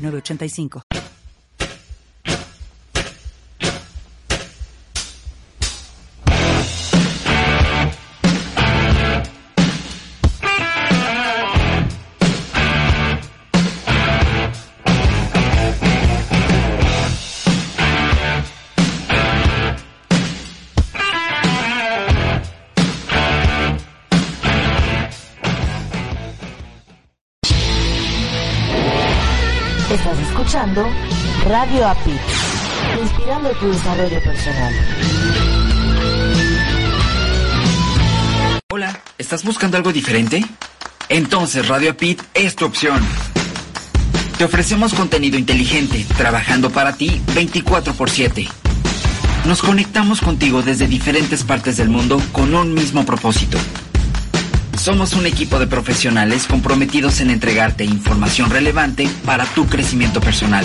985. Radio inspirando tu desarrollo personal. Hola, ¿estás buscando algo diferente? Entonces Radio APIT es tu opción. Te ofrecemos contenido inteligente, trabajando para ti 24 x 7. Nos conectamos contigo desde diferentes partes del mundo con un mismo propósito somos un equipo de profesionales comprometidos en entregarte información relevante para tu crecimiento personal.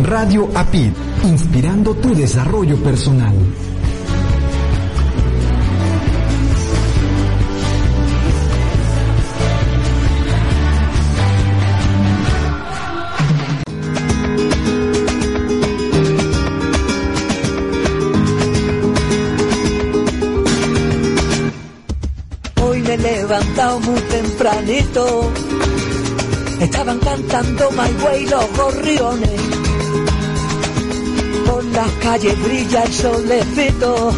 Radio APID, inspirando tu desarrollo personal. levantado muy tempranito. Estaban cantando My Way los gorriones. Por las calles brilla el solecito.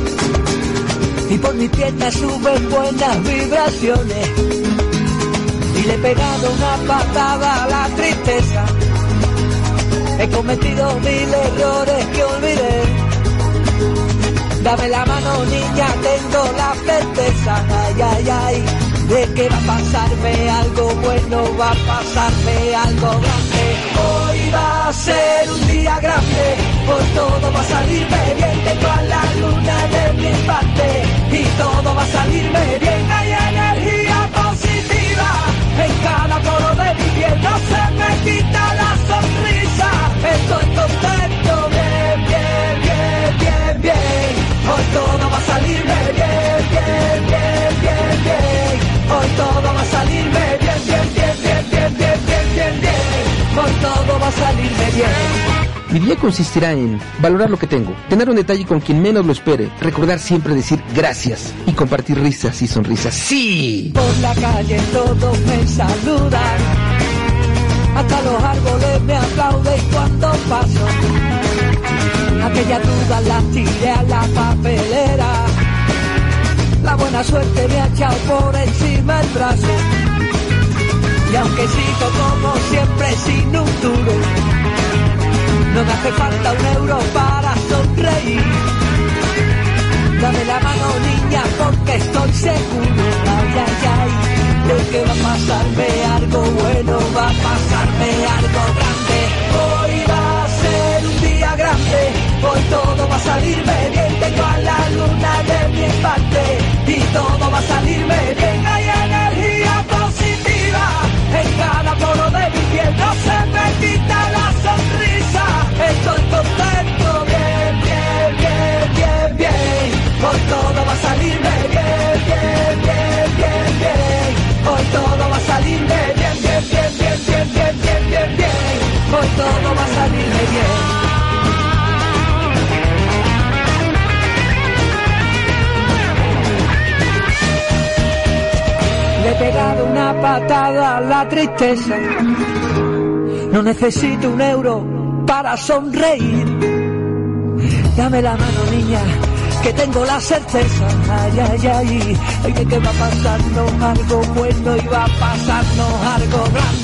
Y por mi pierna suben buenas vibraciones. Y le he pegado una patada a la tristeza. He cometido mil errores que olvidé. Dame la mano niña, tengo la certeza, ay, ay, ay de que va a pasarme algo bueno, va a pasarme algo grande. Hoy va a ser un día grande, por todo va a salirme bien, tengo a la luna de mi parte y todo va a salirme bien. Hay energía positiva en cada poro de mi piel, no se me quita la sonrisa. Estoy contento, bien, bien, bien, bien, bien. Hoy todo va a salirme bien, bien, bien, bien, bien. Hoy todo va a salirme bien, bien, bien, bien, bien, bien, bien, bien. bien. Mi día consistirá en valorar lo que tengo, tener un detalle con quien menos lo espere, recordar siempre decir gracias y compartir risas y sonrisas. ¡Sí! Por la calle todos me saludan, hasta los árboles me aplauden cuando paso. Aquella duda la tiré a la papelera, la buena suerte me ha echado por encima el brazo. Y aunque sigo como siempre sin un duro, no me hace falta un euro para sonreír. Dame la mano niña porque estoy seguro, ay, ay, ay, de que va a pasarme algo bueno, va a pasarme algo grande. Hoy Le he pegado una patada a la tristeza. No necesito un euro para sonreír. Dame la mano, niña, que tengo la certeza. Ay, ay, ay, ay, que va a pasarnos algo bueno y va a pasarnos algo grande.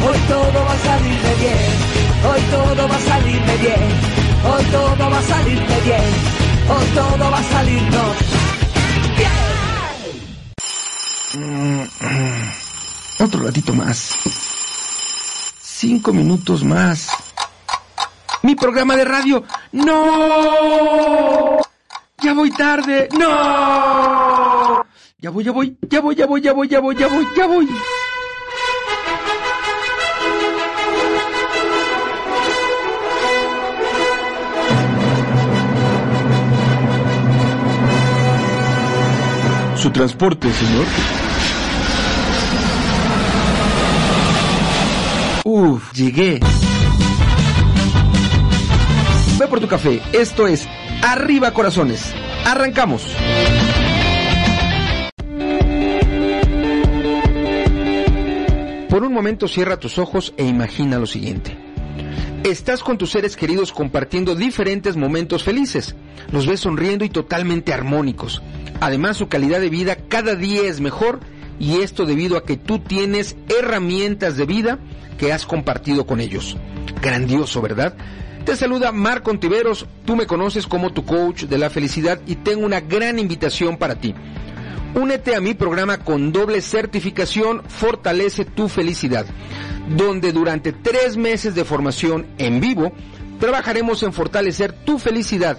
Hoy todo va a salirme bien, hoy todo va a salirme bien, hoy todo va a salirme bien, hoy todo va a salirnos Otro ratito más. Cinco minutos más. Mi programa de radio. ¡No! Ya voy tarde. ¡No! Voy, ya voy, ya voy, ya voy, ya voy, ya voy, ya voy, ya voy. Su transporte, señor. Uf, llegué. Ve por tu café. Esto es Arriba Corazones. Arrancamos. Por un momento cierra tus ojos e imagina lo siguiente. Estás con tus seres queridos compartiendo diferentes momentos felices. Los ves sonriendo y totalmente armónicos. Además, su calidad de vida cada día es mejor y esto debido a que tú tienes herramientas de vida que has compartido con ellos. Grandioso, ¿verdad? Te saluda Marco Ontiveros, tú me conoces como tu coach de la felicidad y tengo una gran invitación para ti. Únete a mi programa con doble certificación Fortalece tu felicidad, donde durante tres meses de formación en vivo trabajaremos en fortalecer tu felicidad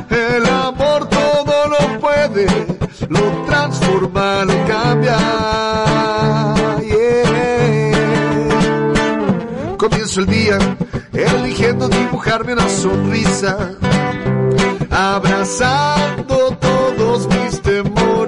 el amor todo lo puede, lo transforma, lo cambia. Comienzo el día eligiendo dibujarme una sonrisa, abrazando todos mis temores,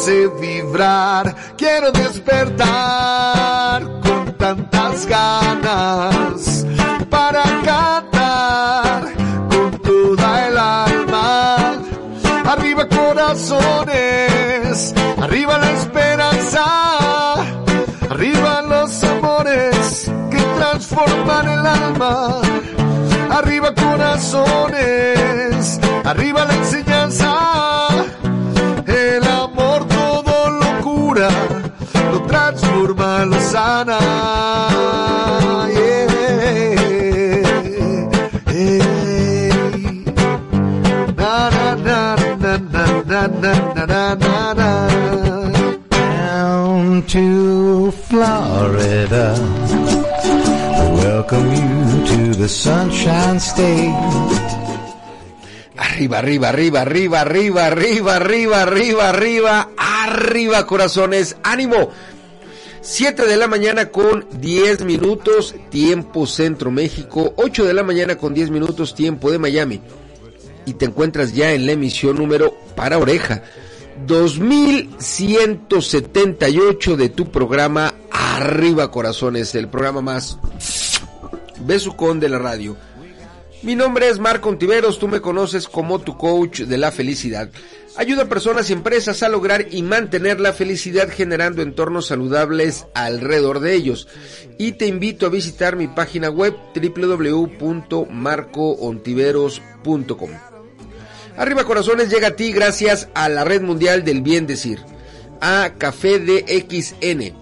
hace vibrar. Quiero despertar con tantas ganas para cantar con toda el alma. Arriba corazones, arriba la esperanza, arriba los amores que transforman el alma. Arriba corazones, arriba la enseñanza, cura, lo transforma, lo sana. Yeah. Down to Florida. Welcome you to the Sunshine State. Arriba, arriba, arriba, arriba, arriba, arriba, arriba, arriba, arriba, arriba, corazones, ánimo. 7 de la mañana con 10 minutos, tiempo Centro México, 8 de la mañana con 10 minutos, tiempo de Miami. Y te encuentras ya en la emisión número para oreja 2178 de tu programa Arriba Corazones, el programa más besucón de la radio. Mi nombre es Marco Ontiveros, tú me conoces como tu coach de la felicidad. Ayuda a personas y empresas a lograr y mantener la felicidad generando entornos saludables alrededor de ellos. Y te invito a visitar mi página web www.marcoontiveros.com. Arriba Corazones llega a ti gracias a la Red Mundial del Bien Decir, a Café DXN,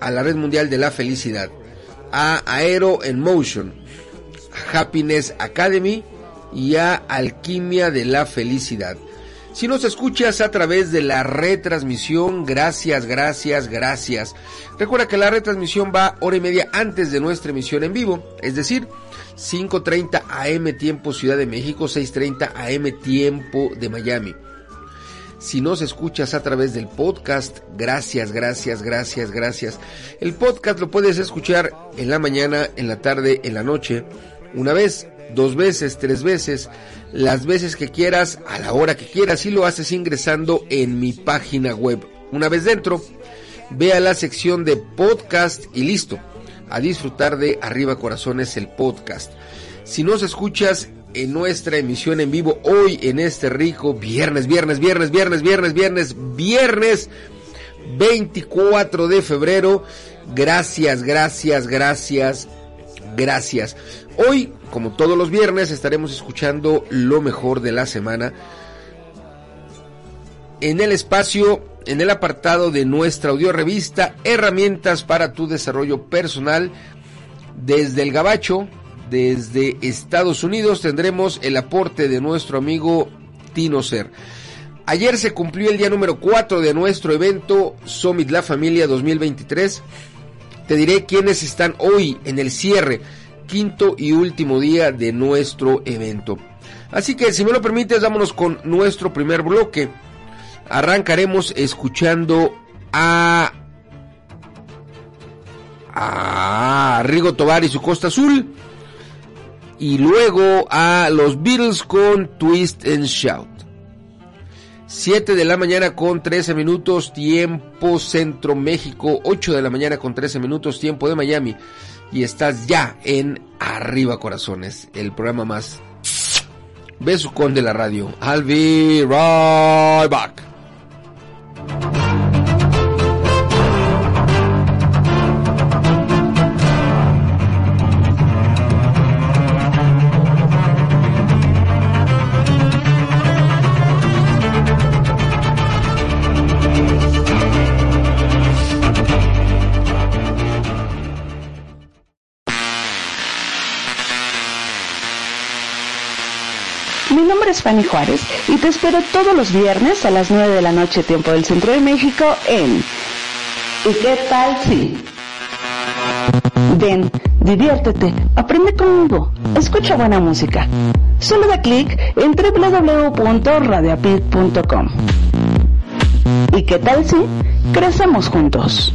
a la Red Mundial de la Felicidad, a Aero en Motion, Happiness Academy y a Alquimia de la Felicidad. Si nos escuchas a través de la retransmisión, gracias, gracias, gracias. Recuerda que la retransmisión va hora y media antes de nuestra emisión en vivo, es decir, 5.30 AM tiempo Ciudad de México, 6.30 AM tiempo de Miami. Si nos escuchas a través del podcast, gracias, gracias, gracias, gracias. El podcast lo puedes escuchar en la mañana, en la tarde, en la noche, una vez, dos veces, tres veces, las veces que quieras, a la hora que quieras y lo haces ingresando en mi página web. Una vez dentro, ve a la sección de podcast y listo a disfrutar de Arriba Corazones el podcast. Si nos escuchas en nuestra emisión en vivo hoy en este rico viernes, viernes, viernes, viernes, viernes, viernes, viernes 24 de febrero. Gracias, gracias, gracias, gracias. Hoy, como todos los viernes, estaremos escuchando lo mejor de la semana en el espacio, en el apartado de nuestra audio revista, herramientas para tu desarrollo personal. Desde el Gabacho, desde Estados Unidos, tendremos el aporte de nuestro amigo Tino Ser. Ayer se cumplió el día número 4 de nuestro evento Summit La Familia 2023. Te diré quiénes están hoy en el cierre, quinto y último día de nuestro evento. Así que si me lo permites, vámonos con nuestro primer bloque. Arrancaremos escuchando a a Rigo Tobar y su Costa Azul y luego a los Beatles con Twist and Shout. 7 de la mañana con 13 minutos tiempo Centro México, 8 de la mañana con 13 minutos tiempo de Miami y estás ya en Arriba Corazones, el programa más besucón de la radio. I'll be right back. Fanny Juárez y te espero todos los viernes a las 9 de la noche tiempo del Centro de México en ¿Y qué tal si? Ven, diviértete, aprende conmigo, escucha buena música. Solo da clic en www.radioapit.com. ¿Y qué tal si? Crecemos juntos.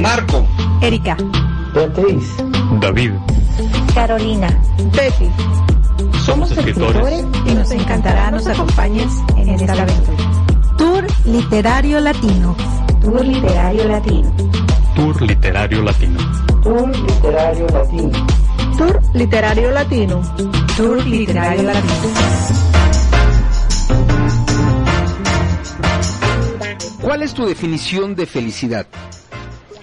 Marco, Erika, Beatriz, David, Carolina, Betty. somos escritores y nos encantará nos acompañes en esta aventura. Tour Literario Latino. Tour Literario Latino. Tour Literario Latino. Tour Literario Latino. Tour Literario Latino. Tour Literario Latino. ¿Cuál es tu definición de felicidad?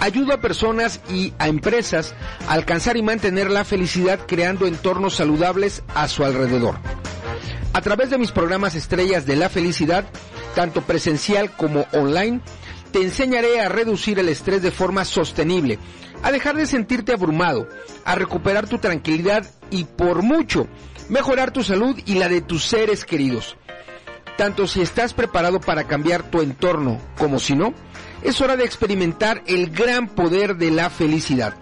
Ayudo a personas y a empresas a alcanzar y mantener la felicidad creando entornos saludables a su alrededor. A través de mis programas estrellas de la felicidad, tanto presencial como online, te enseñaré a reducir el estrés de forma sostenible, a dejar de sentirte abrumado, a recuperar tu tranquilidad y por mucho mejorar tu salud y la de tus seres queridos. Tanto si estás preparado para cambiar tu entorno como si no, es hora de experimentar el gran poder de la felicidad.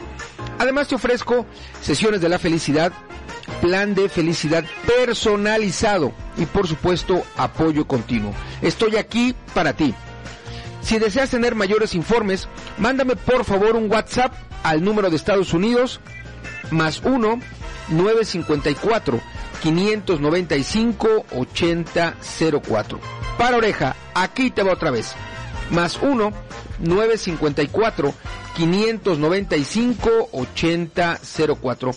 Además te ofrezco sesiones de la felicidad, plan de felicidad personalizado y por supuesto apoyo continuo. Estoy aquí para ti. Si deseas tener mayores informes, mándame por favor un WhatsApp al número de Estados Unidos más 1 954 595 8004. Para oreja, aquí te va otra vez. Más 1 954 595 8004.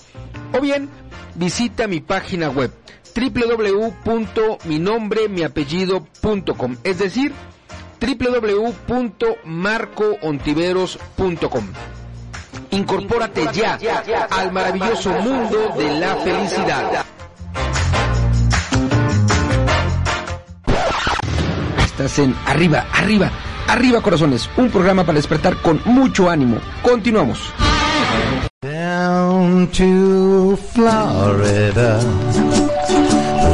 O bien, visita mi página web www.minombremiapellido.com, es decir, www.marcoontiveros.com. Incorpórate ya al maravilloso mundo de la felicidad. Estás en Arriba, Arriba, Arriba Corazones, un programa para despertar con mucho ánimo. Continuamos. Down to Florida.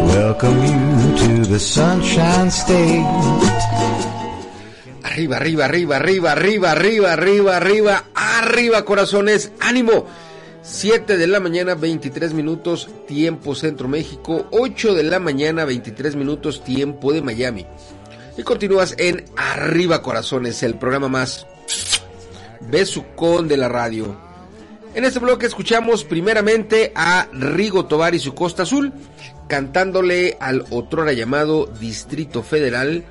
Welcome you to the Sunshine State. Arriba, arriba, arriba, arriba, arriba, arriba, arriba, arriba, arriba, corazones, ánimo. 7 de la mañana, 23 minutos, tiempo Centro México. 8 de la mañana, 23 minutos, tiempo de Miami. Y continúas en Arriba Corazones, el programa más besucón de la radio. En este bloque escuchamos primeramente a Rigo Tobar y su Costa Azul, cantándole al otrora llamado Distrito Federal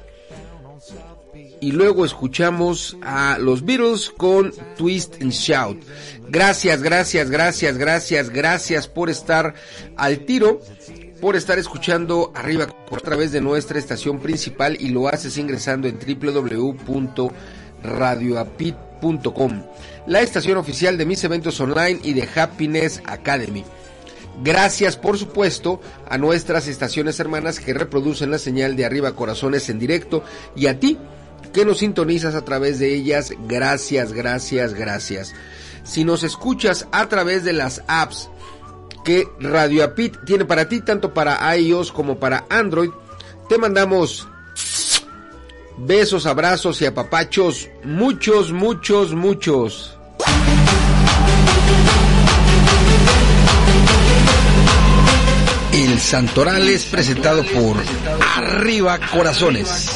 y luego escuchamos a los Beatles con Twist and Shout. Gracias, gracias, gracias, gracias, gracias por estar al tiro, por estar escuchando arriba por través de nuestra estación principal y lo haces ingresando en www.radioapit.com, la estación oficial de mis eventos online y de Happiness Academy. Gracias, por supuesto, a nuestras estaciones hermanas que reproducen la señal de Arriba Corazones en directo y a ti que nos sintonizas a través de ellas. Gracias, gracias, gracias. Si nos escuchas a través de las apps que Radio Apit tiene para ti, tanto para iOS como para Android, te mandamos besos, abrazos y apapachos, muchos, muchos, muchos. El Santoral es presentado por Arriba Corazones.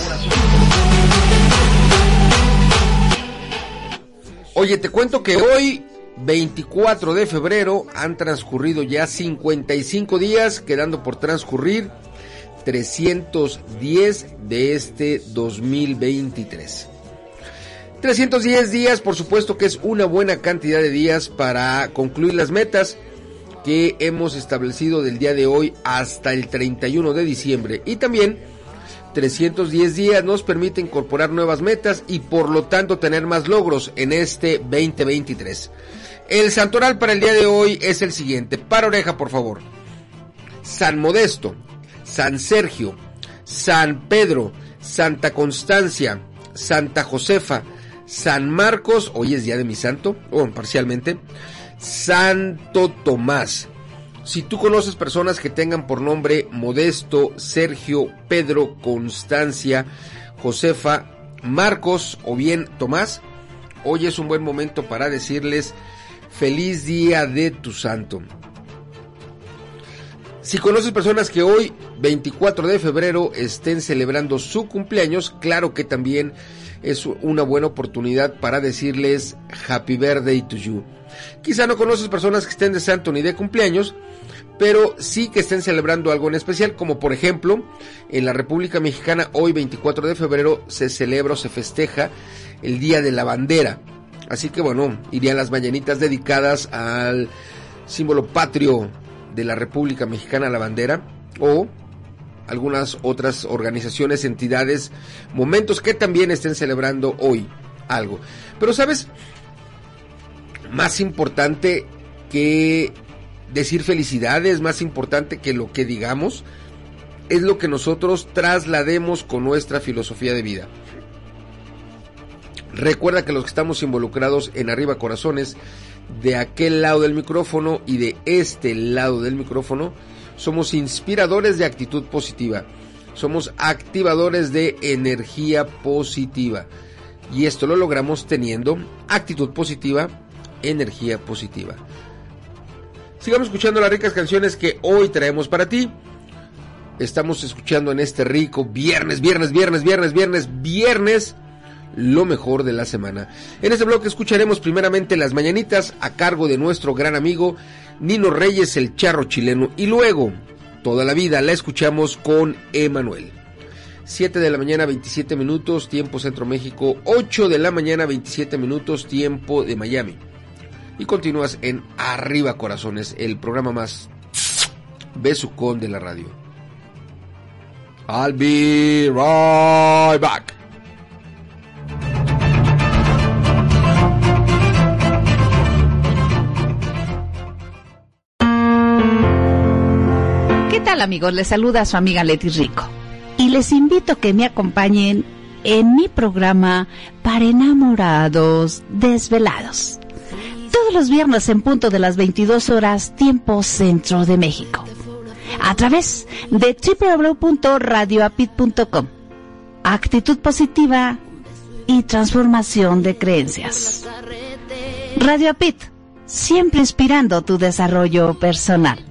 Oye, te cuento que hoy, 24 de febrero, han transcurrido ya 55 días, quedando por transcurrir 310 de este 2023. 310 días, por supuesto que es una buena cantidad de días para concluir las metas que hemos establecido del día de hoy hasta el 31 de diciembre. Y también 310 días nos permite incorporar nuevas metas y por lo tanto tener más logros en este 2023. El santoral para el día de hoy es el siguiente. Para oreja, por favor. San Modesto, San Sergio, San Pedro, Santa Constancia, Santa Josefa, San Marcos, hoy es día de mi santo, o parcialmente, Santo Tomás. Si tú conoces personas que tengan por nombre Modesto, Sergio, Pedro, Constancia, Josefa, Marcos o bien Tomás, hoy es un buen momento para decirles feliz día de tu santo. Si conoces personas que hoy, 24 de febrero, estén celebrando su cumpleaños, claro que también es una buena oportunidad para decirles Happy Birthday to you. Quizá no conoces personas que estén de santo ni de cumpleaños, pero sí que estén celebrando algo en especial, como por ejemplo, en la República Mexicana hoy 24 de febrero se celebra o se festeja el Día de la Bandera. Así que bueno, irían las mañanitas dedicadas al símbolo patrio de la República Mexicana, la bandera, o algunas otras organizaciones, entidades, momentos que también estén celebrando hoy algo. Pero sabes, más importante que decir felicidades, más importante que lo que digamos, es lo que nosotros traslademos con nuestra filosofía de vida. Recuerda que los que estamos involucrados en Arriba Corazones, de aquel lado del micrófono y de este lado del micrófono, somos inspiradores de actitud positiva. Somos activadores de energía positiva. Y esto lo logramos teniendo actitud positiva, energía positiva. Sigamos escuchando las ricas canciones que hoy traemos para ti. Estamos escuchando en este rico viernes, viernes, viernes, viernes, viernes, viernes, lo mejor de la semana. En este bloque escucharemos primeramente las mañanitas a cargo de nuestro gran amigo Nino Reyes, el charro chileno, y luego toda la vida la escuchamos con Emanuel. 7 de la mañana 27 minutos, tiempo Centro México, 8 de la mañana 27 minutos, tiempo de Miami. Y continúas en Arriba Corazones, el programa más besucón de la radio. I'll be right back. ¿Qué tal amigos? Les saluda su amiga Leti Rico. Y les invito a que me acompañen en mi programa para enamorados desvelados. Todos los viernes en punto de las 22 horas, tiempo centro de México. A través de www.radioapit.com. Actitud positiva y transformación de creencias. Radio Apit, siempre inspirando tu desarrollo personal.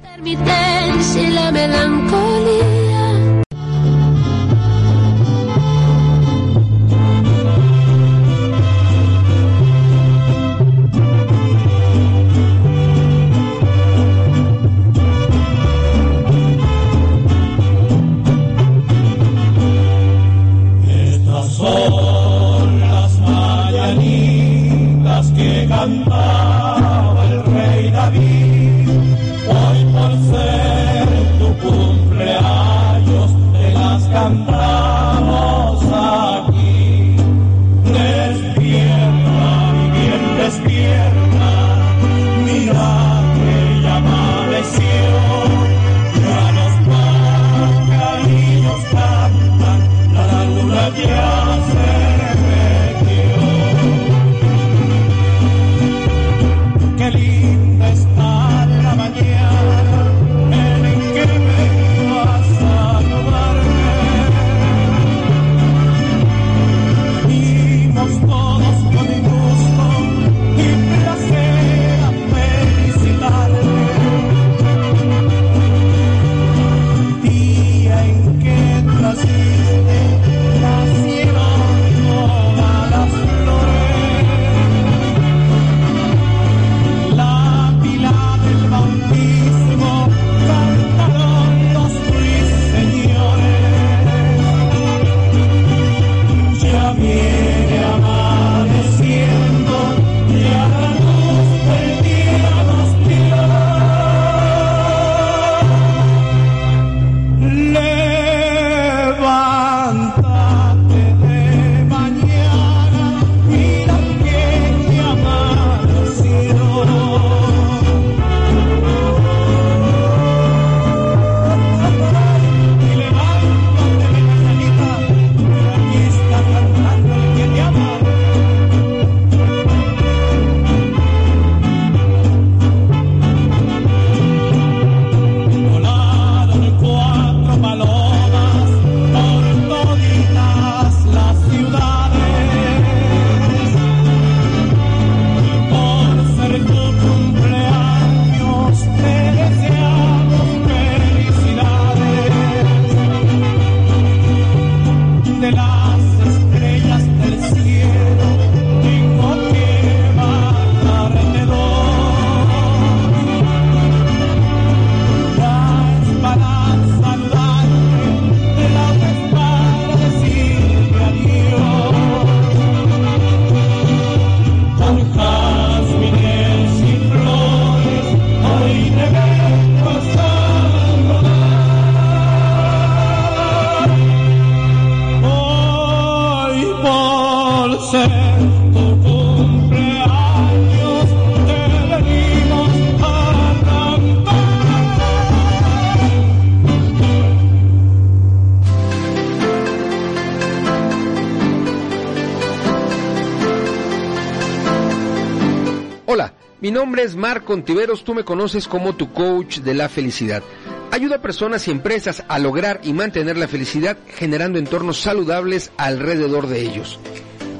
Hola, mi nombre es Marco Ontiveros, tú me conoces como tu coach de la felicidad. Ayudo a personas y empresas a lograr y mantener la felicidad generando entornos saludables alrededor de ellos.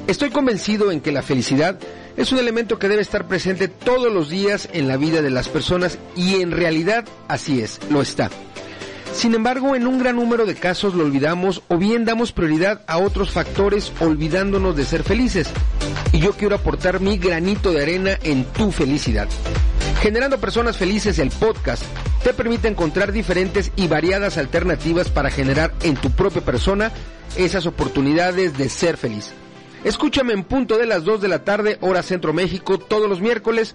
Estoy convencido en que la felicidad es un elemento que debe estar presente todos los días en la vida de las personas y en realidad así es, lo está. Sin embargo, en un gran número de casos lo olvidamos o bien damos prioridad a otros factores olvidándonos de ser felices. Y yo quiero aportar mi granito de arena en tu felicidad. Generando Personas Felices, el podcast, te permite encontrar diferentes y variadas alternativas para generar en tu propia persona esas oportunidades de ser feliz. Escúchame en punto de las 2 de la tarde, hora Centro México, todos los miércoles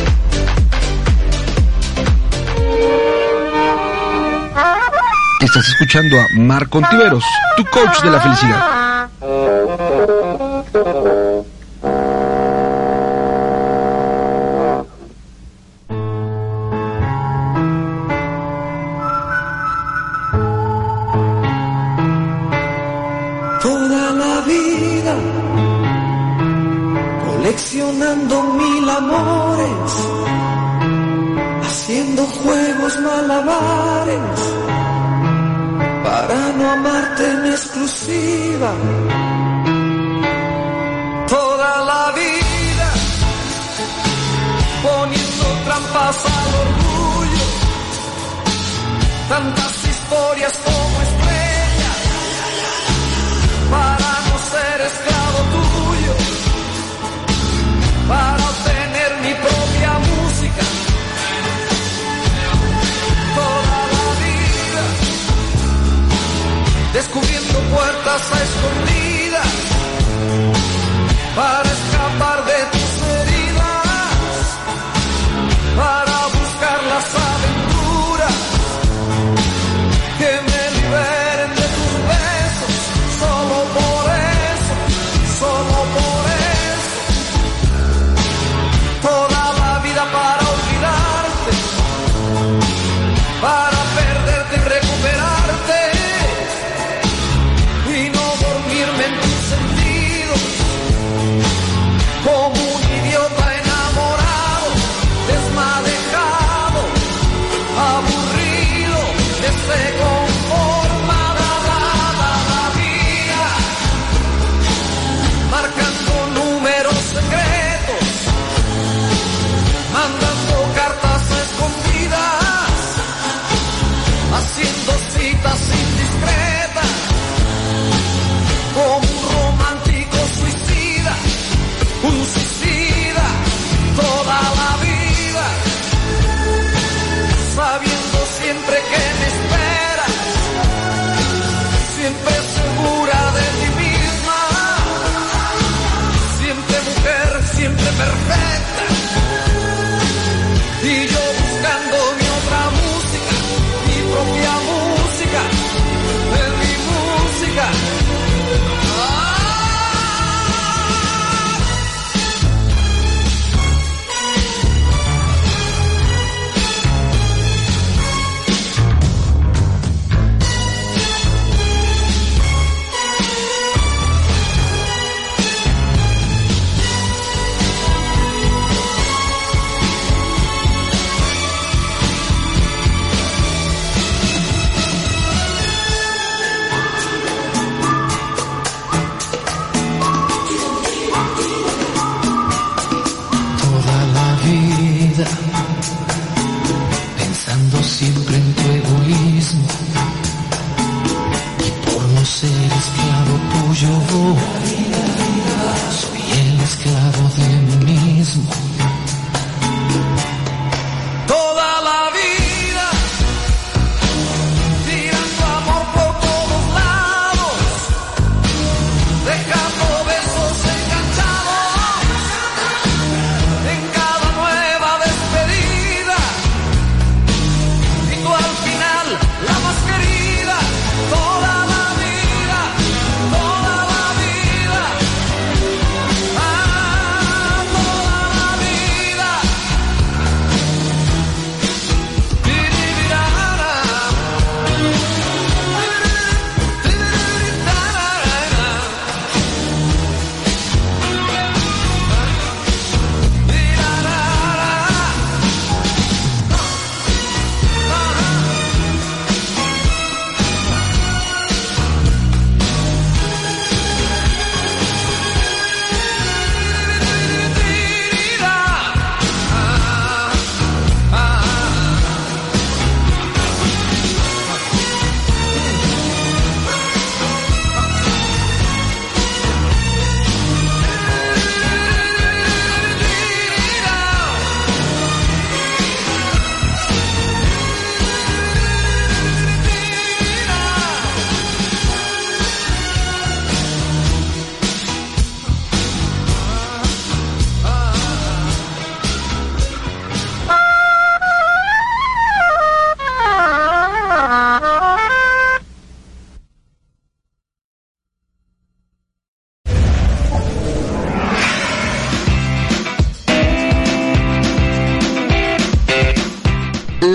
Estás escuchando a Marco Ontiveros, tu coach de la felicidad. Toda la vida coleccionando mil amores, haciendo juegos malabares para no amarte en exclusiva. Toda la vida poniendo trampas al orgullo, tantas historias como estrellas para no ser esclavo descubriendo puertas a escondidas para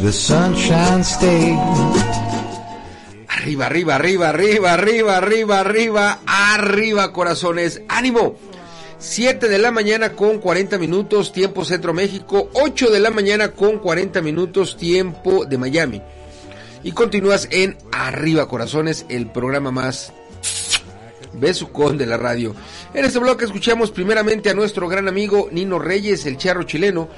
the Sunshine State. Arriba, arriba, arriba, arriba, arriba, arriba, arriba, arriba, corazones. ¡Ánimo! 7 de la mañana con 40 minutos, tiempo Centro México. 8 de la mañana con 40 minutos, tiempo de Miami. Y continúas en Arriba, corazones, el programa más besucón de la radio. En este bloque escuchamos primeramente a nuestro gran amigo Nino Reyes, el charro chileno,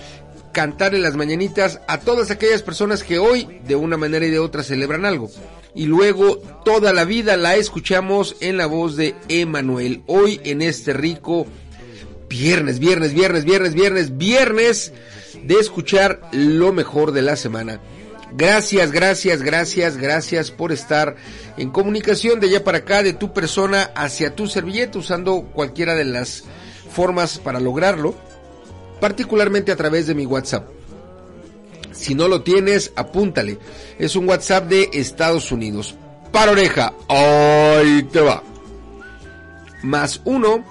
cantar en las mañanitas a todas aquellas personas que hoy de una manera y de otra celebran algo. Y luego toda la vida la escuchamos en la voz de Emanuel. Hoy en este rico viernes, viernes, viernes, viernes, viernes, viernes de escuchar lo mejor de la semana. Gracias, gracias, gracias, gracias por estar en comunicación de allá para acá, de tu persona hacia tu servilleta, usando cualquiera de las formas para lograrlo particularmente a través de mi WhatsApp. Si no lo tienes, apúntale. Es un WhatsApp de Estados Unidos. Para oreja, ahí te va. Más 1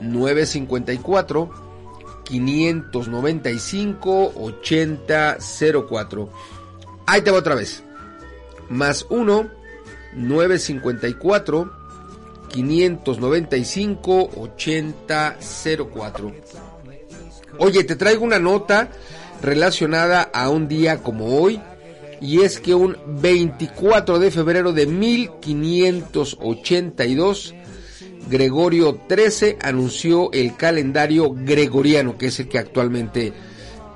954 595 8004. Ahí te va otra vez. Más 1 954 595 8004. Oye, te traigo una nota relacionada a un día como hoy, y es que un 24 de febrero de 1582, Gregorio XIII anunció el calendario gregoriano, que es el que actualmente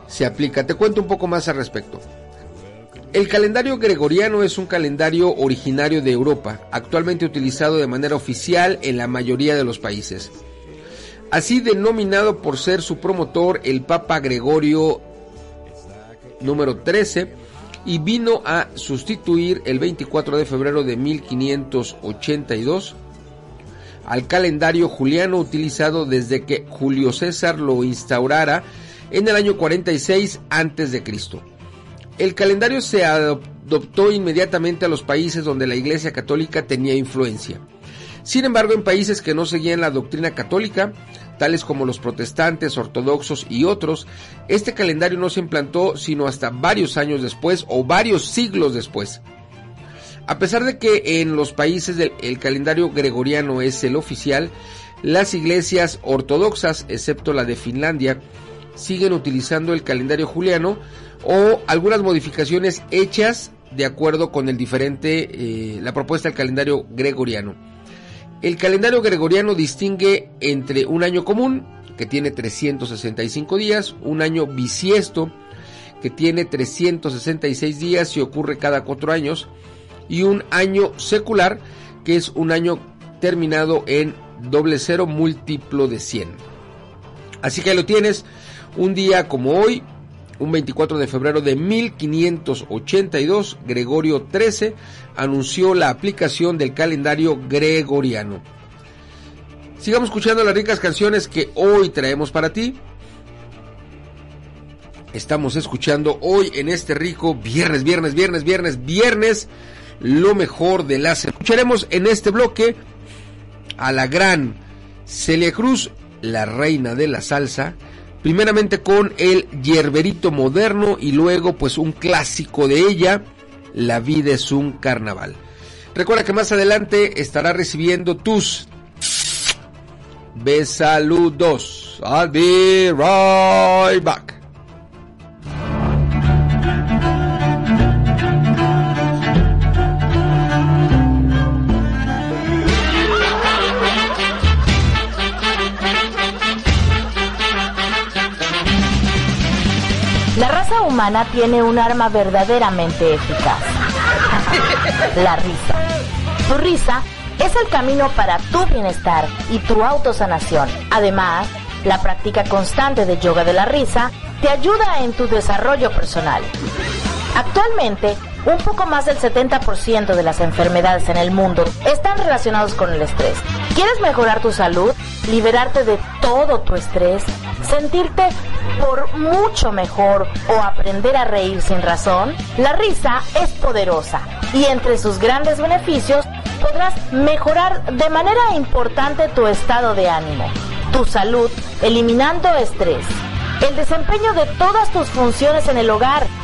se aplica. Te cuento un poco más al respecto. El calendario gregoriano es un calendario originario de Europa, actualmente utilizado de manera oficial en la mayoría de los países así denominado por ser su promotor el Papa Gregorio número 13 y vino a sustituir el 24 de febrero de 1582 al calendario juliano utilizado desde que Julio César lo instaurara en el año 46 antes de Cristo. El calendario se adoptó inmediatamente a los países donde la Iglesia Católica tenía influencia. Sin embargo, en países que no seguían la doctrina católica, tales como los protestantes, ortodoxos y otros, este calendario no se implantó sino hasta varios años después o varios siglos después. A pesar de que en los países el calendario gregoriano es el oficial, las iglesias ortodoxas, excepto la de Finlandia, siguen utilizando el calendario juliano o algunas modificaciones hechas de acuerdo con el diferente, eh, la propuesta del calendario gregoriano. El calendario gregoriano distingue entre un año común, que tiene 365 días, un año bisiesto, que tiene 366 días y ocurre cada cuatro años, y un año secular, que es un año terminado en doble cero múltiplo de 100. Así que lo tienes, un día como hoy, un 24 de febrero de 1582, Gregorio XIII anunció la aplicación del calendario gregoriano. Sigamos escuchando las ricas canciones que hoy traemos para ti. Estamos escuchando hoy en este rico viernes, viernes, viernes, viernes, viernes, lo mejor de la semana. Escucharemos en este bloque a la gran Celia Cruz, la reina de la salsa, primeramente con el yerberito moderno y luego pues un clásico de ella, La vida es un carnaval. Recuerda que más adelante estará recibiendo tus besaludos. I'll be right back. Humana tiene un arma verdaderamente eficaz. La risa. Tu risa es el camino para tu bienestar y tu autosanación. Además, la práctica constante de yoga de la risa te ayuda en tu desarrollo personal. Actualmente, un poco más del 70% de las enfermedades en el mundo están relacionadas con el estrés. ¿Quieres mejorar tu salud? ¿Liberarte de todo tu estrés? ¿Sentirte por mucho mejor o aprender a reír sin razón? La risa es poderosa y entre sus grandes beneficios podrás mejorar de manera importante tu estado de ánimo, tu salud, eliminando estrés, el desempeño de todas tus funciones en el hogar,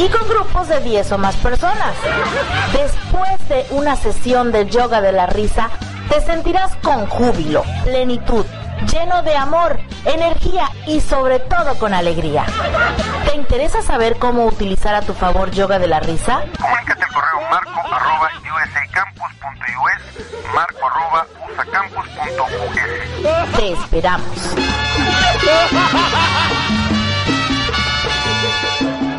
y con grupos de 10 o más personas. Después de una sesión de yoga de la risa, te sentirás con júbilo, plenitud, lleno de amor, energía y sobre todo con alegría. ¿Te interesa saber cómo utilizar a tu favor yoga de la risa? Comunícate al correo marco arroba usacampus.us, marco arroba usacampus.us. Te esperamos.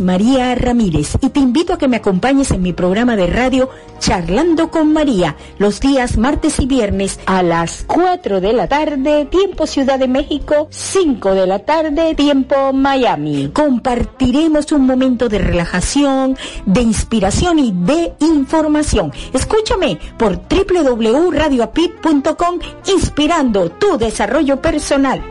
María Ramírez y te invito a que me acompañes en mi programa de radio Charlando con María los días martes y viernes a las 4 de la tarde, tiempo Ciudad de México, 5 de la tarde, tiempo Miami. Compartiremos un momento de relajación, de inspiración y de información. Escúchame por www.radioapit.com inspirando tu desarrollo personal.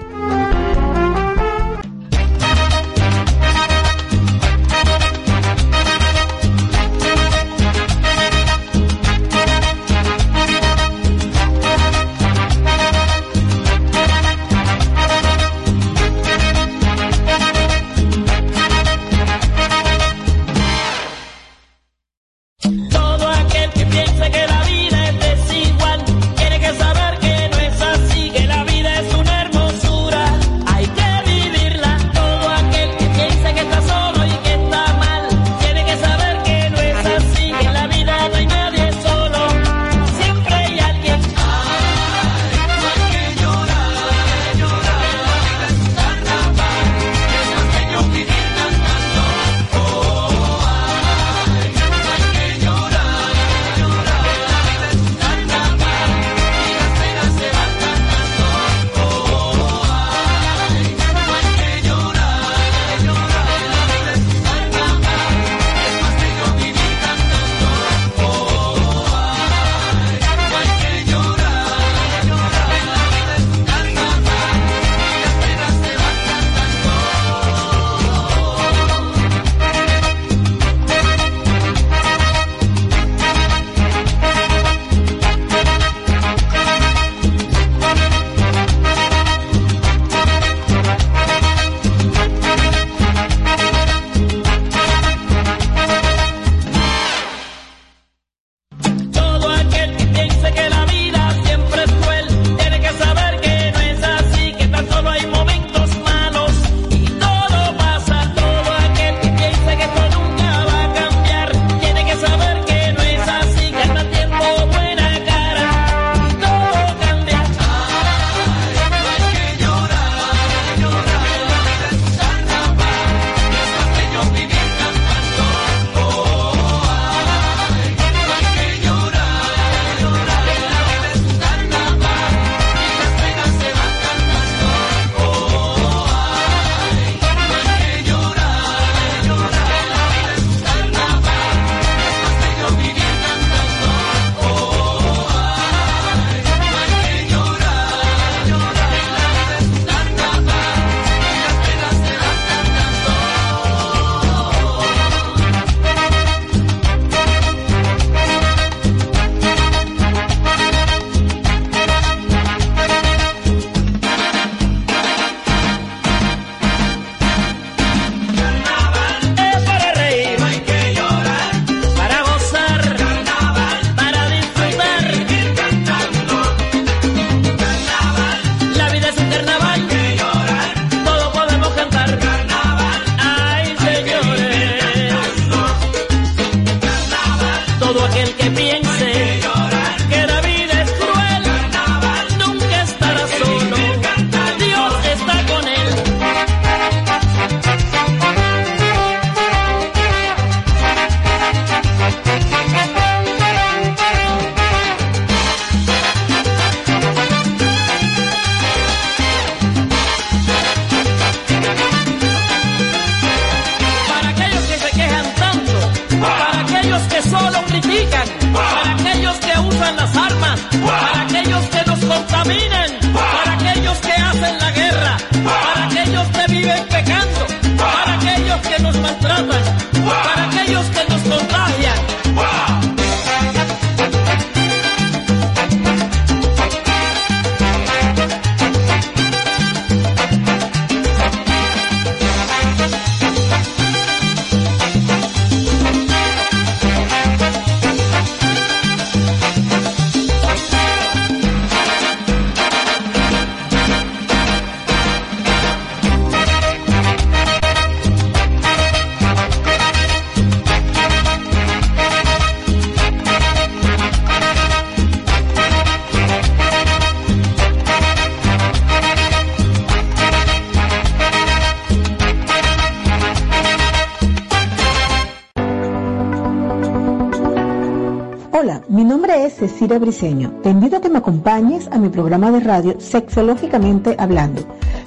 Te invito a que me acompañes a mi programa de radio Sexológicamente Hablando,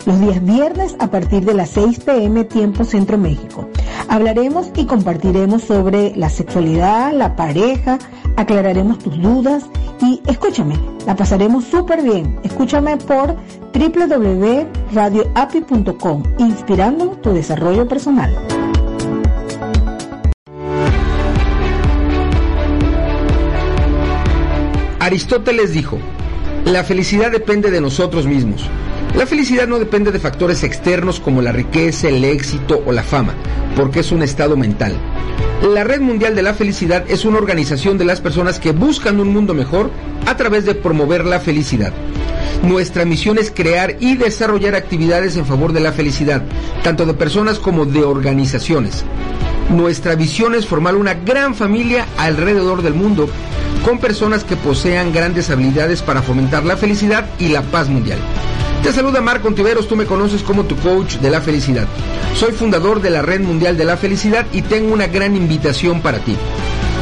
los días viernes a partir de las 6 pm tiempo Centro México. Hablaremos y compartiremos sobre la sexualidad, la pareja, aclararemos tus dudas y escúchame, la pasaremos súper bien. Escúchame por www.radioapi.com, inspirando tu desarrollo personal. Aristóteles dijo, la felicidad depende de nosotros mismos. La felicidad no depende de factores externos como la riqueza, el éxito o la fama, porque es un estado mental. La Red Mundial de la Felicidad es una organización de las personas que buscan un mundo mejor a través de promover la felicidad. Nuestra misión es crear y desarrollar actividades en favor de la felicidad, tanto de personas como de organizaciones. Nuestra visión es formar una gran familia alrededor del mundo, con personas que posean grandes habilidades para fomentar la felicidad y la paz mundial. Te saluda Marco Ontiveros, tú me conoces como tu coach de la felicidad. Soy fundador de la Red Mundial de la Felicidad y tengo una gran invitación para ti.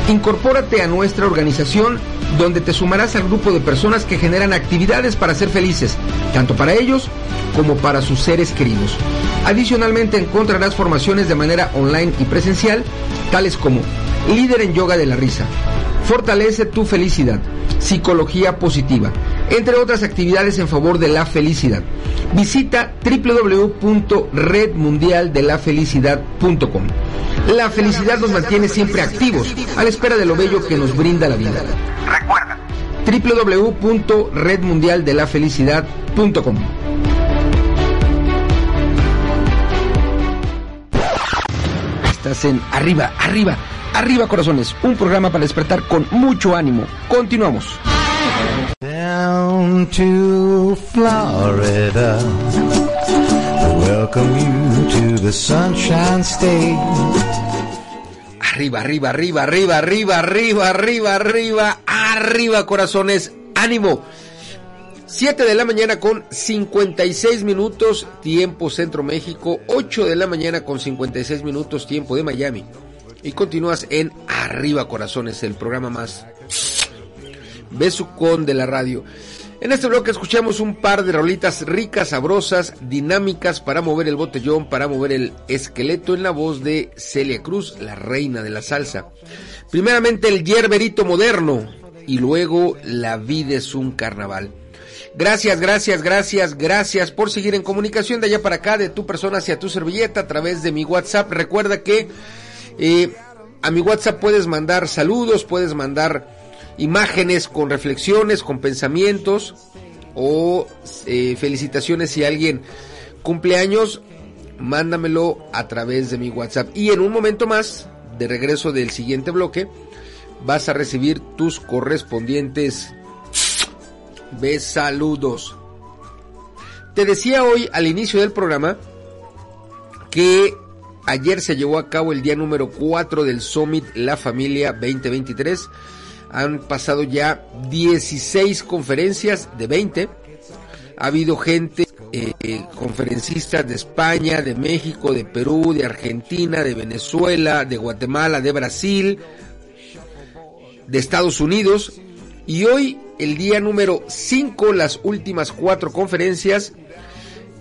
Incorpórate a nuestra organización donde te sumarás al grupo de personas que generan actividades para ser felices, tanto para ellos como para sus seres queridos. Adicionalmente encontrarás formaciones de manera online y presencial, tales como líder en yoga de la risa, fortalece tu felicidad, psicología positiva, entre otras actividades en favor de la felicidad. Visita www.redmundialdelafelicidad.com. La felicidad nos mantiene siempre activos, a la espera de lo bello que nos brinda la vida. Recuerda, www.redmundialdelafelicidad.com. Estás en Arriba, Arriba, Arriba Corazones, un programa para despertar con mucho ánimo. Continuamos. Down to Florida. We welcome you to the Sunshine State. Arriba, arriba, arriba, arriba, arriba, arriba, arriba, arriba, arriba, corazones, ánimo. 7 de la mañana con 56 minutos, tiempo Centro México, 8 de la mañana con 56 minutos, tiempo de Miami. Y continúas en Arriba Corazones, el programa más besucón de la radio. En este bloque escuchamos un par de rolitas ricas, sabrosas, dinámicas para mover el botellón, para mover el esqueleto en la voz de Celia Cruz, la reina de la salsa. Primeramente el yerberito moderno y luego La vida es un carnaval. Gracias, gracias, gracias, gracias por seguir en comunicación de allá para acá, de tu persona hacia tu servilleta a través de mi WhatsApp. Recuerda que a mi WhatsApp puedes mandar saludos, puedes mandar imágenes con reflexiones, con pensamientos o eh, felicitaciones si alguien cumple años, mándamelo a través de mi WhatsApp. Y en un momento más, de regreso del siguiente bloque, vas a recibir tus correspondientes besaludos. Te decía hoy al inicio del programa que ayer se llevó a cabo el día número 4 del Summit La Familia 2023 han pasado ya 16 conferencias de 20. Ha habido gente, eh, conferencistas de España, de México, de Perú, de Argentina, de Venezuela, de Guatemala, de Brasil, de Estados Unidos. Y hoy, el día número 5, las últimas cuatro conferencias,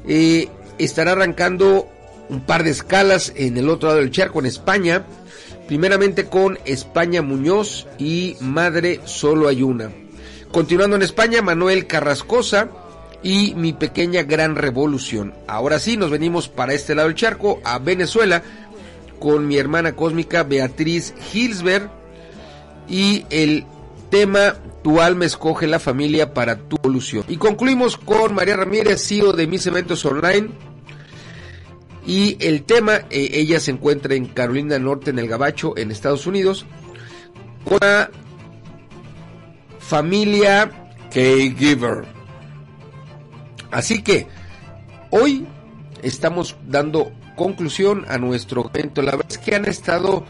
eh, estará arrancando un par de escalas en el otro lado del charco, en España primeramente con España Muñoz y Madre Solo hay una. Continuando en España, Manuel Carrascosa y Mi Pequeña Gran Revolución. Ahora sí, nos venimos para este lado del charco, a Venezuela, con mi hermana cósmica Beatriz Hilsberg y el tema Tu alma escoge la familia para tu evolución. Y concluimos con María Ramírez, CEO de Mis Eventos Online y el tema, eh, ella se encuentra en Carolina Norte, en el Gabacho, en Estados Unidos, con la familia K-Giver. Así que hoy estamos dando conclusión a nuestro evento. La verdad es que han estado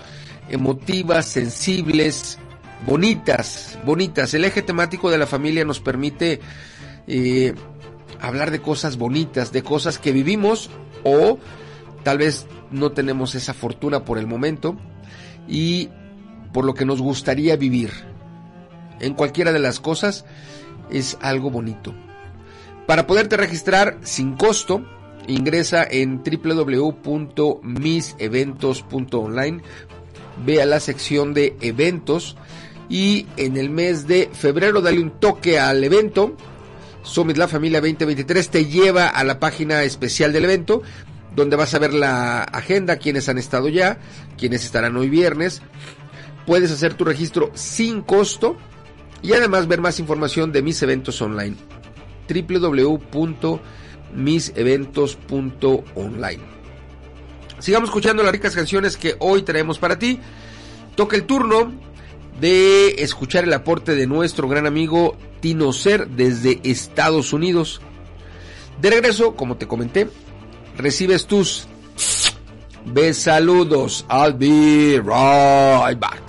emotivas, sensibles, bonitas, bonitas. El eje temático de la familia nos permite eh, hablar de cosas bonitas, de cosas que vivimos o Tal vez no tenemos esa fortuna por el momento y por lo que nos gustaría vivir. en cualquiera de las cosas es algo bonito. Para poderte registrar sin costo, ingresa en www.miseventos.online, ve a la sección de eventos y en el mes de febrero dale un toque al evento. Summit La Familia 2023 te lleva a la página especial del evento donde vas a ver la agenda, quienes han estado ya, quienes estarán hoy viernes. Puedes hacer tu registro sin costo y además ver más información de mis eventos online. www.miseventos.online. Sigamos escuchando las ricas canciones que hoy traemos para ti. Toca el turno de escuchar el aporte de nuestro gran amigo Tino Ser desde Estados Unidos. De regreso, como te comenté, recibes tus besaludos. I'll be right back.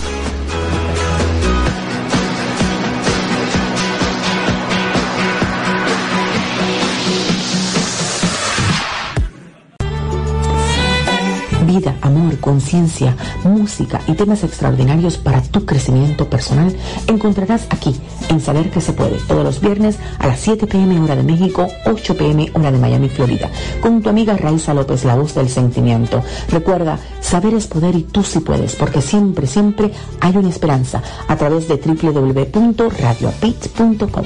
Vida, amor, conciencia, música y temas extraordinarios para tu crecimiento personal encontrarás aquí en Saber que se puede todos los viernes a las 7 pm hora de México, 8 pm hora de Miami, Florida, con tu amiga Raiza López, la voz del sentimiento. Recuerda, saber es poder y tú sí puedes, porque siempre, siempre hay una esperanza a través de www.radioapit.com.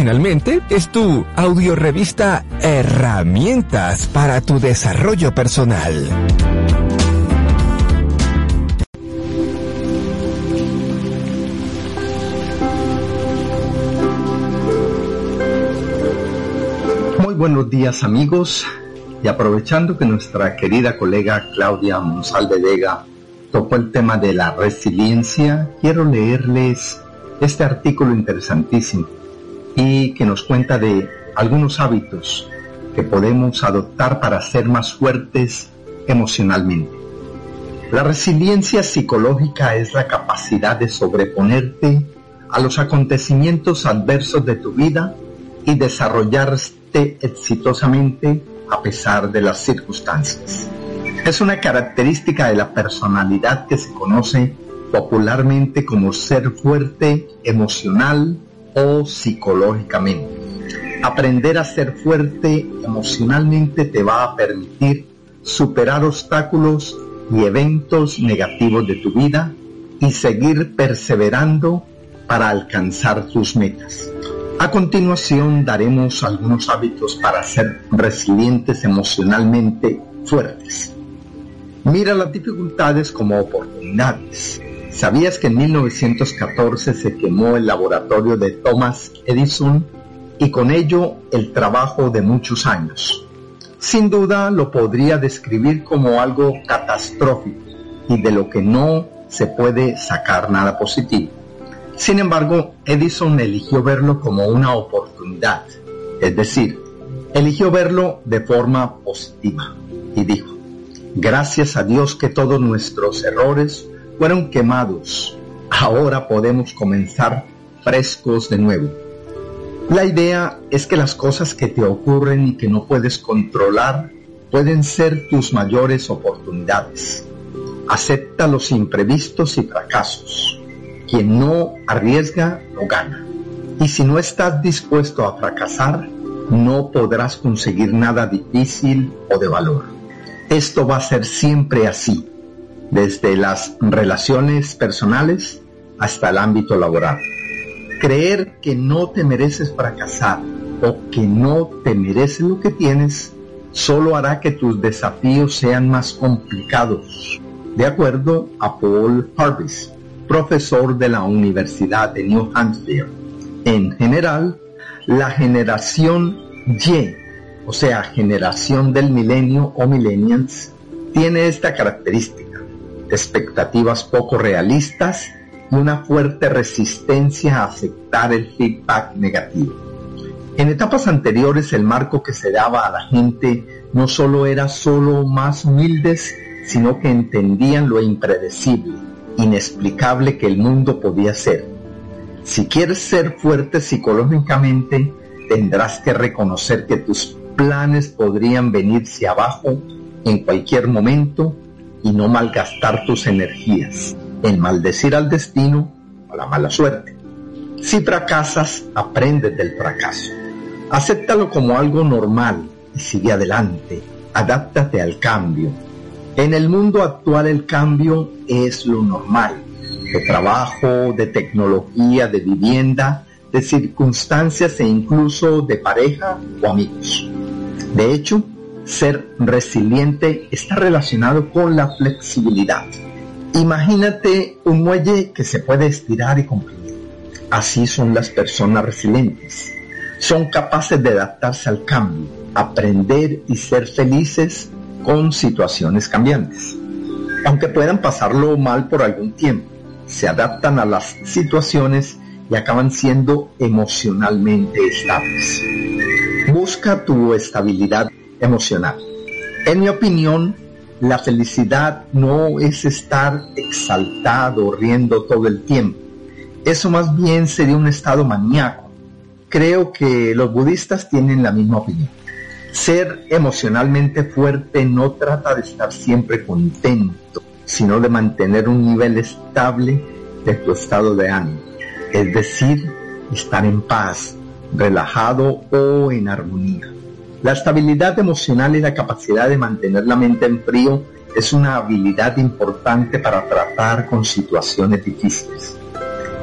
Finalmente, es tu audiorevista Herramientas para tu desarrollo personal. Muy buenos días amigos y aprovechando que nuestra querida colega Claudia Monsalve Vega tocó el tema de la resiliencia, quiero leerles este artículo interesantísimo y que nos cuenta de algunos hábitos que podemos adoptar para ser más fuertes emocionalmente. La resiliencia psicológica es la capacidad de sobreponerte a los acontecimientos adversos de tu vida y desarrollarte exitosamente a pesar de las circunstancias. Es una característica de la personalidad que se conoce popularmente como ser fuerte emocional o psicológicamente. Aprender a ser fuerte emocionalmente te va a permitir superar obstáculos y eventos negativos de tu vida y seguir perseverando para alcanzar tus metas. A continuación daremos algunos hábitos para ser resilientes emocionalmente fuertes. Mira las dificultades como oportunidades. ¿Sabías que en 1914 se quemó el laboratorio de Thomas Edison y con ello el trabajo de muchos años? Sin duda lo podría describir como algo catastrófico y de lo que no se puede sacar nada positivo. Sin embargo, Edison eligió verlo como una oportunidad, es decir, eligió verlo de forma positiva y dijo, gracias a Dios que todos nuestros errores fueron quemados, ahora podemos comenzar frescos de nuevo. La idea es que las cosas que te ocurren y que no puedes controlar pueden ser tus mayores oportunidades. Acepta los imprevistos y fracasos quien no arriesga no gana. Y si no estás dispuesto a fracasar, no podrás conseguir nada difícil o de valor. Esto va a ser siempre así, desde las relaciones personales hasta el ámbito laboral. Creer que no te mereces fracasar o que no te mereces lo que tienes solo hará que tus desafíos sean más complicados, de acuerdo a Paul Harvey profesor de la Universidad de New Hampshire. En general, la generación Y, o sea, generación del milenio o millennials, tiene esta característica, expectativas poco realistas y una fuerte resistencia a aceptar el feedback negativo. En etapas anteriores el marco que se daba a la gente no solo era solo más humildes, sino que entendían lo impredecible, inexplicable que el mundo podía ser. Si quieres ser fuerte psicológicamente, tendrás que reconocer que tus planes podrían venirse abajo en cualquier momento y no malgastar tus energías en maldecir al destino o la mala suerte. Si fracasas, aprendes del fracaso. Acéptalo como algo normal y sigue adelante. Adáptate al cambio en el mundo actual el cambio es lo normal, de trabajo, de tecnología, de vivienda, de circunstancias e incluso de pareja o amigos. De hecho, ser resiliente está relacionado con la flexibilidad. Imagínate un muelle que se puede estirar y comprimir. Así son las personas resilientes. Son capaces de adaptarse al cambio, aprender y ser felices con situaciones cambiantes. Aunque puedan pasarlo mal por algún tiempo, se adaptan a las situaciones y acaban siendo emocionalmente estables. Busca tu estabilidad emocional. En mi opinión, la felicidad no es estar exaltado, riendo todo el tiempo. Eso más bien sería un estado maníaco. Creo que los budistas tienen la misma opinión. Ser emocionalmente fuerte no trata de estar siempre contento, sino de mantener un nivel estable de tu estado de ánimo. Es decir, estar en paz, relajado o en armonía. La estabilidad emocional y la capacidad de mantener la mente en frío es una habilidad importante para tratar con situaciones difíciles.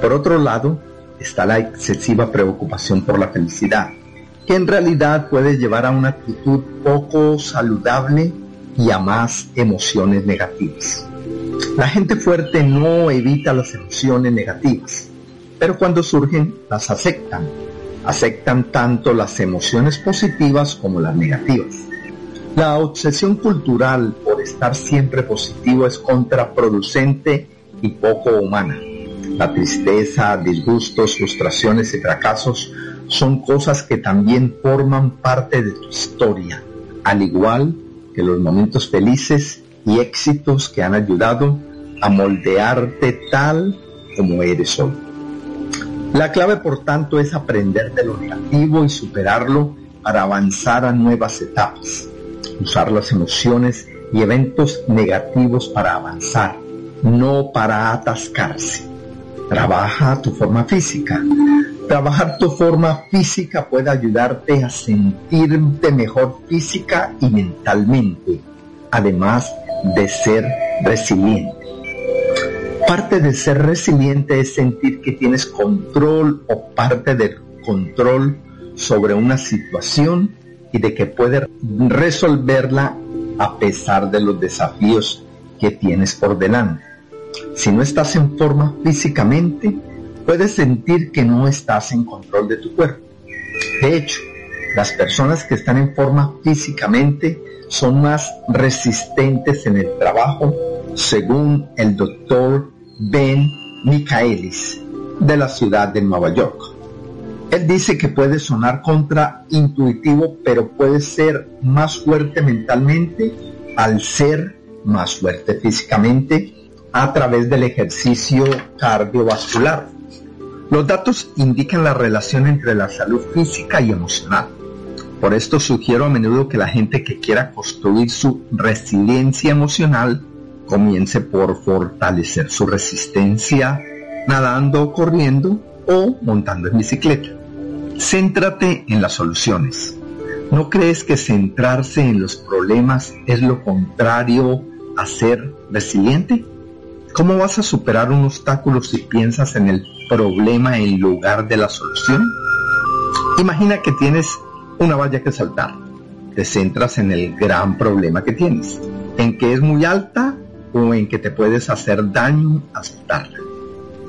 Por otro lado, está la excesiva preocupación por la felicidad que en realidad puede llevar a una actitud poco saludable y a más emociones negativas. La gente fuerte no evita las emociones negativas, pero cuando surgen las aceptan. Aceptan tanto las emociones positivas como las negativas. La obsesión cultural por estar siempre positivo es contraproducente y poco humana. La tristeza, disgustos, frustraciones y fracasos son cosas que también forman parte de tu historia, al igual que los momentos felices y éxitos que han ayudado a moldearte tal como eres hoy. La clave, por tanto, es aprender de lo negativo y superarlo para avanzar a nuevas etapas. Usar las emociones y eventos negativos para avanzar, no para atascarse. Trabaja tu forma física, Trabajar tu forma física puede ayudarte a sentirte mejor física y mentalmente. Además de ser resiliente. Parte de ser resiliente es sentir que tienes control o parte del control sobre una situación y de que puedes resolverla a pesar de los desafíos que tienes por delante. Si no estás en forma físicamente, puedes sentir que no estás en control de tu cuerpo. De hecho, las personas que están en forma físicamente son más resistentes en el trabajo, según el doctor Ben Michaelis de la ciudad de Nueva York. Él dice que puede sonar contraintuitivo, pero puede ser más fuerte mentalmente al ser más fuerte físicamente a través del ejercicio cardiovascular. Los datos indican la relación entre la salud física y emocional. Por esto sugiero a menudo que la gente que quiera construir su resiliencia emocional comience por fortalecer su resistencia nadando, corriendo o montando en bicicleta. Céntrate en las soluciones. ¿No crees que centrarse en los problemas es lo contrario a ser resiliente? ¿Cómo vas a superar un obstáculo si piensas en el problema en lugar de la solución? Imagina que tienes una valla que saltar. Te centras en el gran problema que tienes, en que es muy alta o en que te puedes hacer daño al saltarla.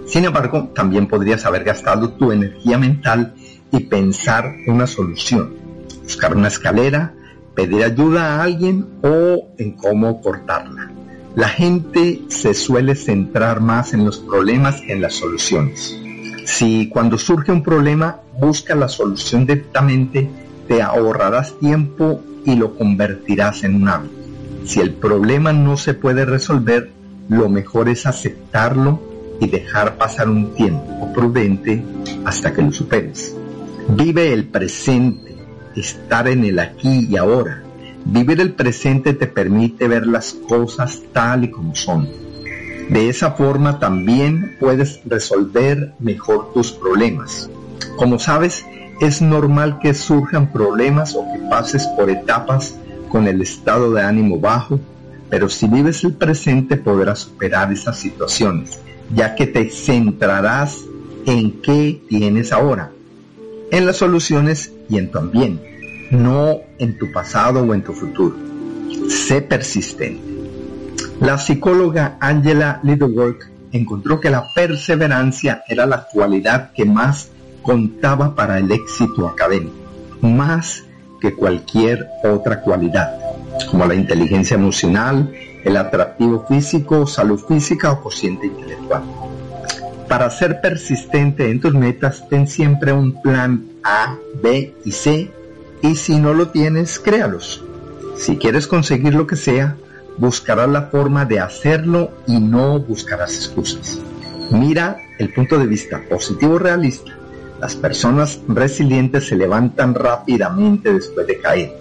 Sin embargo, también podrías haber gastado tu energía mental y pensar una solución, buscar una escalera, pedir ayuda a alguien o en cómo cortarla. La gente se suele centrar más en los problemas que en las soluciones. Si cuando surge un problema busca la solución directamente, te ahorrarás tiempo y lo convertirás en un hábito. Si el problema no se puede resolver, lo mejor es aceptarlo y dejar pasar un tiempo prudente hasta que lo superes. Vive el presente, estar en el aquí y ahora. Vivir el presente te permite ver las cosas tal y como son. De esa forma también puedes resolver mejor tus problemas. Como sabes, es normal que surjan problemas o que pases por etapas con el estado de ánimo bajo, pero si vives el presente podrás superar esas situaciones, ya que te centrarás en qué tienes ahora, en las soluciones y en tu ambiente, no en tu pasado o en tu futuro. Sé persistente. La psicóloga Angela Littleworth encontró que la perseverancia era la cualidad que más contaba para el éxito académico, más que cualquier otra cualidad, como la inteligencia emocional, el atractivo físico, salud física o cociente intelectual. Para ser persistente en tus metas, ten siempre un plan A, B y C, y si no lo tienes, créalos. Si quieres conseguir lo que sea, buscarás la forma de hacerlo y no buscarás excusas. Mira el punto de vista positivo realista las personas resilientes se levantan rápidamente después de caer.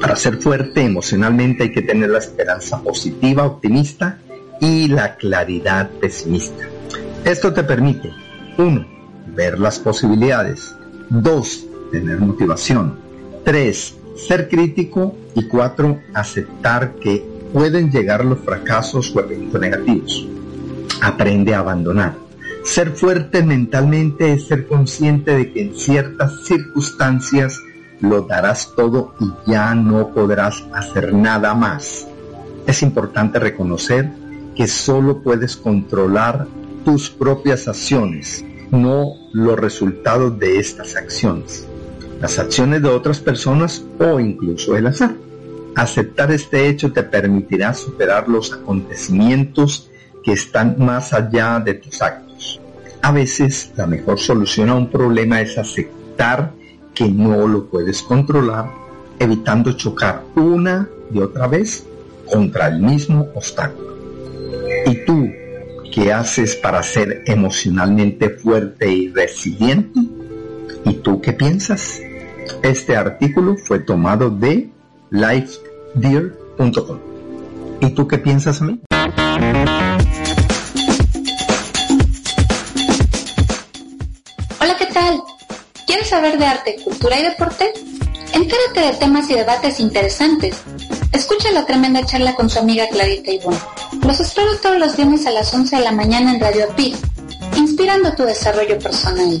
Para ser fuerte emocionalmente hay que tener la esperanza positiva, optimista y la claridad pesimista. Esto te permite, 1. Ver las posibilidades. 2. Tener motivación. 3. Ser crítico. Y 4. Aceptar que pueden llegar los fracasos o eventos negativos. Aprende a abandonar. Ser fuerte mentalmente es ser consciente de que en ciertas circunstancias lo darás todo y ya no podrás hacer nada más. Es importante reconocer que solo puedes controlar tus propias acciones, no los resultados de estas acciones, las acciones de otras personas o incluso el azar. Aceptar este hecho te permitirá superar los acontecimientos que están más allá de tus actos a veces la mejor solución a un problema es aceptar que no lo puedes controlar, evitando chocar una y otra vez contra el mismo obstáculo. ¿Y tú qué haces para ser emocionalmente fuerte y resiliente? ¿Y tú qué piensas? Este artículo fue tomado de lifedear.com. ¿Y tú qué piensas mí? Saber de arte, cultura y deporte? Entérate de temas y debates interesantes Escucha la tremenda charla con su amiga Clarita Ivonne. Los espero todos los viernes a las 11 de la mañana en Radio Pit, inspirando tu desarrollo personal.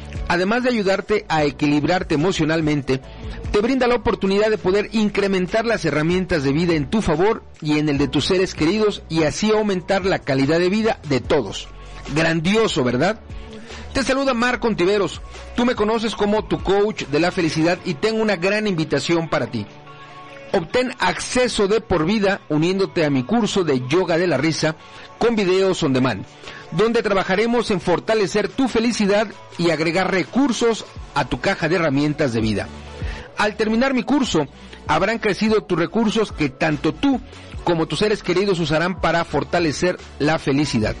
además de ayudarte a equilibrarte emocionalmente, te brinda la oportunidad de poder incrementar las herramientas de vida en tu favor y en el de tus seres queridos y así aumentar la calidad de vida de todos. Grandioso, ¿verdad? Te saluda Marco Ontiveros. Tú me conoces como tu coach de la felicidad y tengo una gran invitación para ti. Obtén acceso de por vida uniéndote a mi curso de yoga de la risa con videos on demand, donde trabajaremos en fortalecer tu felicidad y agregar recursos a tu caja de herramientas de vida. Al terminar mi curso, habrán crecido tus recursos que tanto tú como tus seres queridos usarán para fortalecer la felicidad.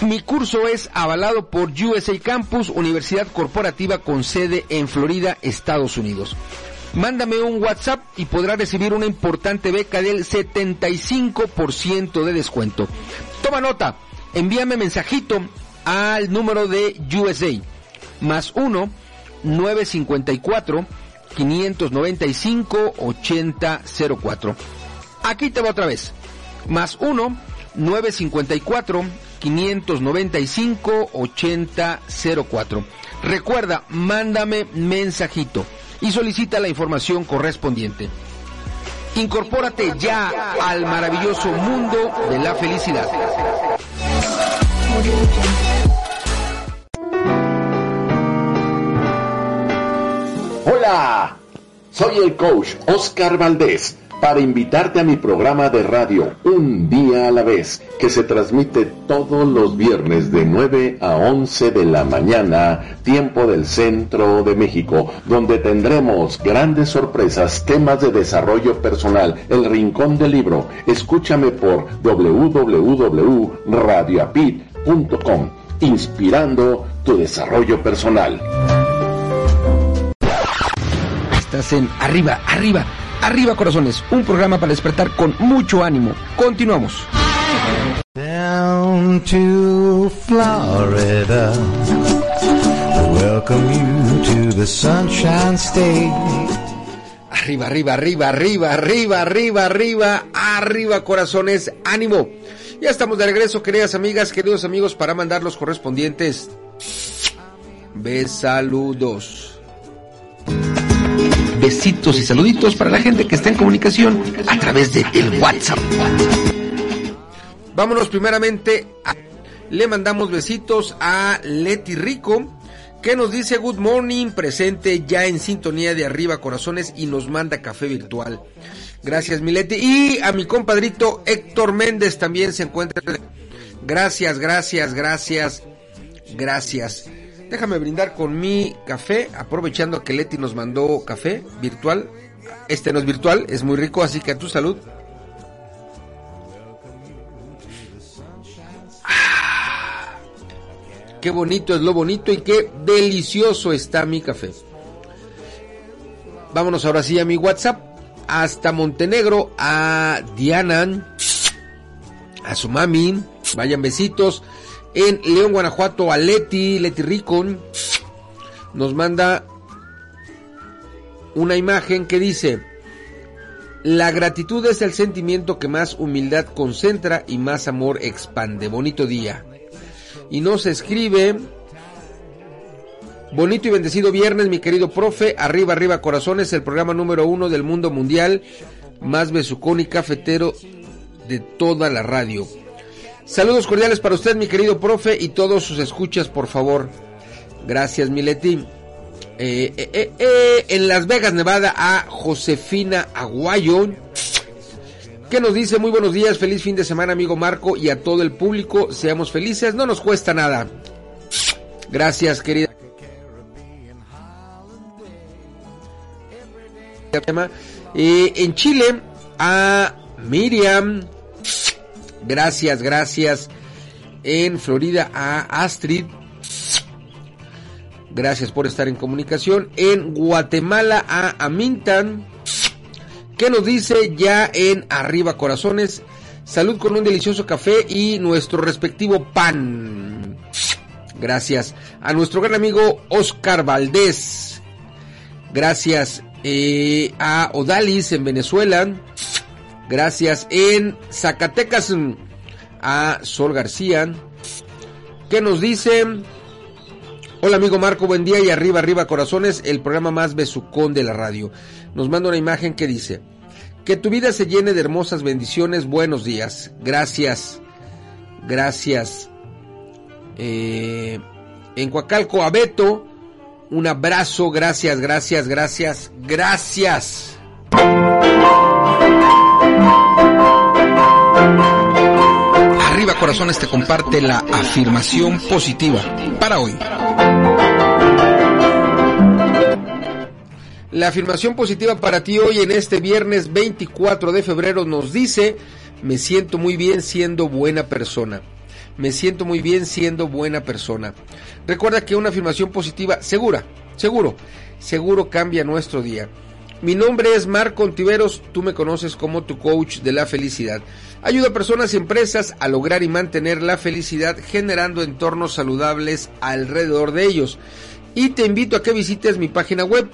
Mi curso es avalado por USA Campus, Universidad Corporativa con sede en Florida, Estados Unidos. Mándame un WhatsApp y podrás recibir una importante beca del 75% de descuento. Toma nota, envíame mensajito al número de USA, más 1 954 595 8004. Aquí te va otra vez, más 1 954 595 8004. Recuerda, mándame mensajito y solicita la información correspondiente. Incorpórate ya al maravilloso mundo de la felicidad. Hola, soy el coach Oscar Valdés para invitarte a mi programa de radio Un día a la vez, que se transmite todos los viernes de 9 a 11 de la mañana, tiempo del centro de México, donde tendremos grandes sorpresas, temas de desarrollo personal, el rincón del libro. Escúchame por www.radioapit.com, inspirando tu desarrollo personal. Estás en arriba, arriba Arriba Corazones, un programa para despertar con mucho ánimo. Continuamos. Down to Florida. Welcome you to the Sunshine State. Arriba, arriba, arriba, arriba, arriba, arriba, arriba, arriba, corazones, ánimo. Ya estamos de regreso, queridas amigas, queridos amigos, para mandar los correspondientes besaludos besitos y saluditos para la gente que está en comunicación a través de el WhatsApp. Vámonos primeramente. Le mandamos besitos a Leti Rico, que nos dice good morning, presente ya en sintonía de arriba corazones y nos manda café virtual. Gracias, mi Leti. Y a mi compadrito Héctor Méndez también se encuentra. Gracias, gracias, gracias, gracias. Déjame brindar con mi café, aprovechando que Leti nos mandó café virtual. Este no es virtual, es muy rico, así que a tu salud. Ah, qué bonito es lo bonito y qué delicioso está mi café. Vámonos ahora sí a mi WhatsApp. Hasta Montenegro, a Diana, a su mami. Vayan besitos en León, Guanajuato, a Leti, Leti Ricon, nos manda una imagen que dice, la gratitud es el sentimiento que más humildad concentra y más amor expande. Bonito día. Y nos escribe, bonito y bendecido viernes, mi querido profe, arriba, arriba corazones, el programa número uno del mundo mundial, más besucón y cafetero de toda la radio. Saludos cordiales para usted, mi querido profe, y todos sus escuchas, por favor. Gracias, Mileti. Eh, eh, eh, en Las Vegas, Nevada, a Josefina Aguayo. ¿Qué nos dice? Muy buenos días, feliz fin de semana, amigo Marco, y a todo el público. Seamos felices, no nos cuesta nada. Gracias, querida. Eh, en Chile, a Miriam. Gracias, gracias. En Florida, a Astrid. Gracias por estar en comunicación. En Guatemala, a Amintan. ¿Qué nos dice ya en Arriba Corazones? Salud con un delicioso café y nuestro respectivo pan. Gracias a nuestro gran amigo Oscar Valdés. Gracias eh, a Odalis en Venezuela. Gracias en Zacatecas a Sol García. ¿Qué nos dice? Hola amigo Marco, buen día y arriba, arriba corazones, el programa más besucón de la radio. Nos manda una imagen que dice, que tu vida se llene de hermosas bendiciones, buenos días, gracias, gracias. Eh, en Coacalco, Abeto, un abrazo, gracias, gracias, gracias, gracias. Arriba Corazones te comparte la afirmación positiva para hoy. La afirmación positiva para ti hoy en este viernes 24 de febrero nos dice, me siento muy bien siendo buena persona. Me siento muy bien siendo buena persona. Recuerda que una afirmación positiva segura, seguro, seguro cambia nuestro día. Mi nombre es Marco Ontiveros, tú me conoces como tu coach de la felicidad. Ayuda a personas y empresas a lograr y mantener la felicidad generando entornos saludables alrededor de ellos. Y te invito a que visites mi página web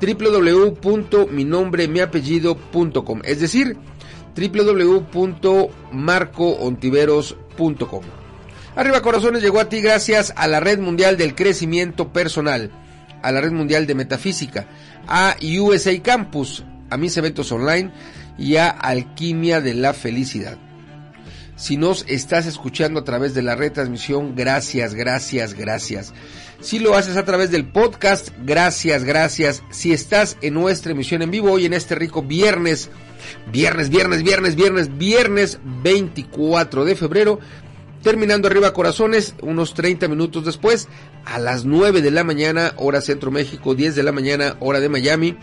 www.minombremeapellido.com, es decir, www.marcoontiveros.com. Arriba Corazones llegó a ti gracias a la Red Mundial del Crecimiento Personal, a la Red Mundial de Metafísica, a USA Campus, a mis eventos online y a Alquimia de la Felicidad. Si nos estás escuchando a través de la retransmisión, gracias, gracias, gracias. Si lo haces a través del podcast, gracias, gracias. Si estás en nuestra emisión en vivo hoy en este rico viernes, viernes, viernes, viernes, viernes, viernes 24 de febrero, terminando arriba corazones, unos 30 minutos después, a las 9 de la mañana, hora Centro México, 10 de la mañana, hora de Miami.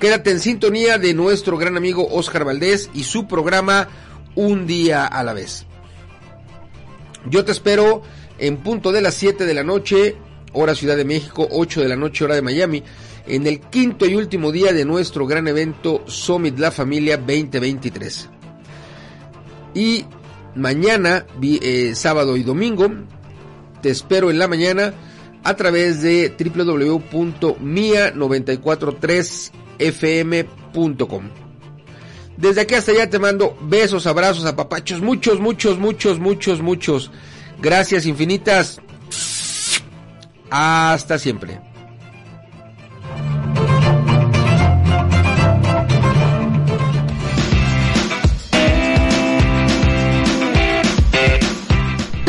Quédate en sintonía de nuestro gran amigo Oscar Valdés y su programa Un día a la vez. Yo te espero en punto de las 7 de la noche, hora Ciudad de México, 8 de la noche, hora de Miami, en el quinto y último día de nuestro gran evento Summit La Familia 2023. Y mañana, eh, sábado y domingo, te espero en la mañana a través de www.mia943fm.com. Desde aquí hasta allá te mando besos, abrazos, apapachos, muchos, muchos, muchos, muchos, muchos. Gracias infinitas. Hasta siempre.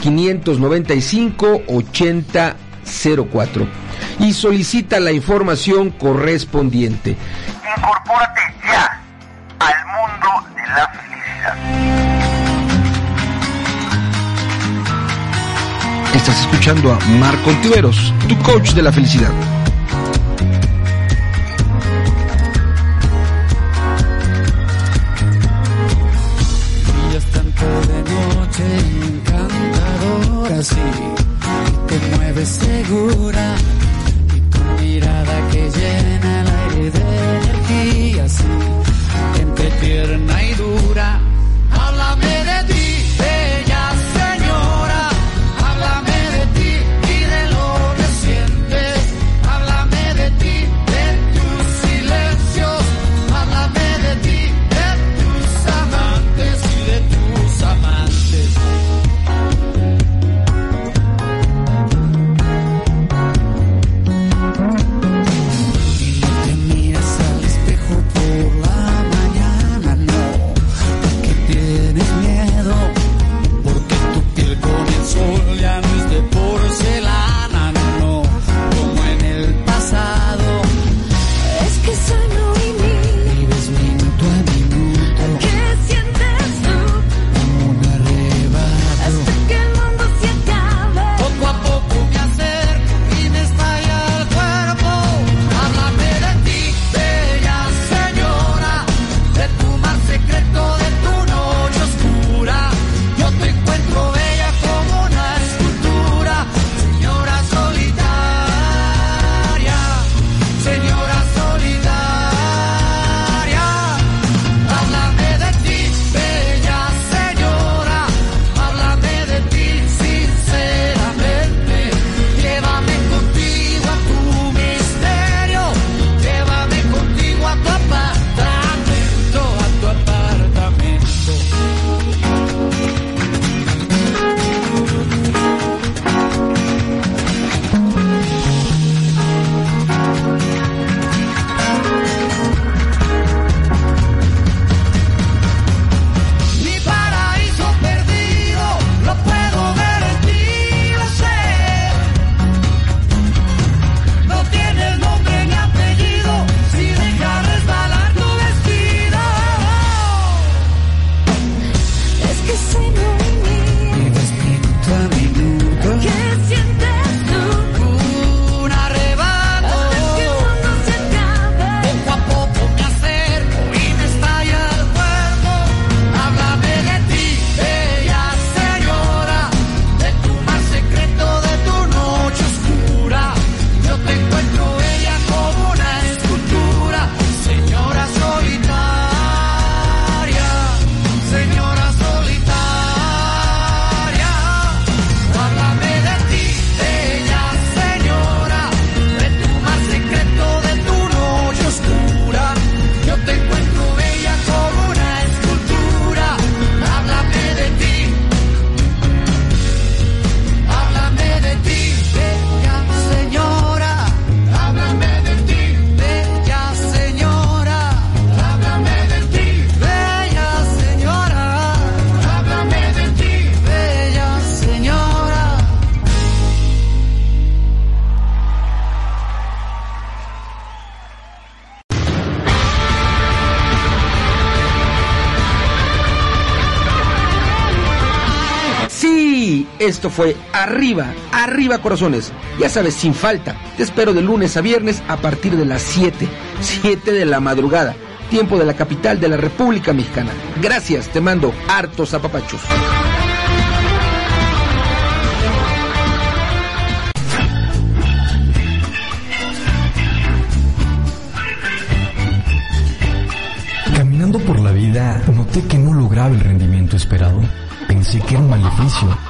595 8004 y solicita la información correspondiente. Incorpórate ya al mundo de la felicidad. Estás escuchando a Marco Ontiveros, tu coach de la felicidad. así, te mueves segura. Esto fue Arriba, Arriba Corazones. Ya sabes, sin falta. Te espero de lunes a viernes a partir de las 7, 7 de la madrugada, tiempo de la capital de la República Mexicana. Gracias, te mando hartos apapachos. Caminando por la vida, noté que no lograba el rendimiento esperado. Pensé que era un maleficio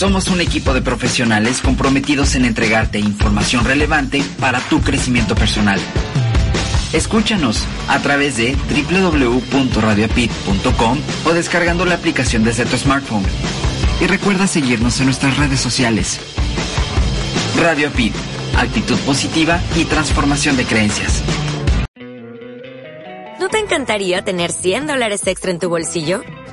Somos un equipo de profesionales comprometidos en entregarte información relevante para tu crecimiento personal. Escúchanos a través de www.radioapit.com o descargando la aplicación desde tu smartphone. Y recuerda seguirnos en nuestras redes sociales. Radio Apit, actitud positiva y transformación de creencias. ¿No te encantaría tener 100 dólares extra en tu bolsillo?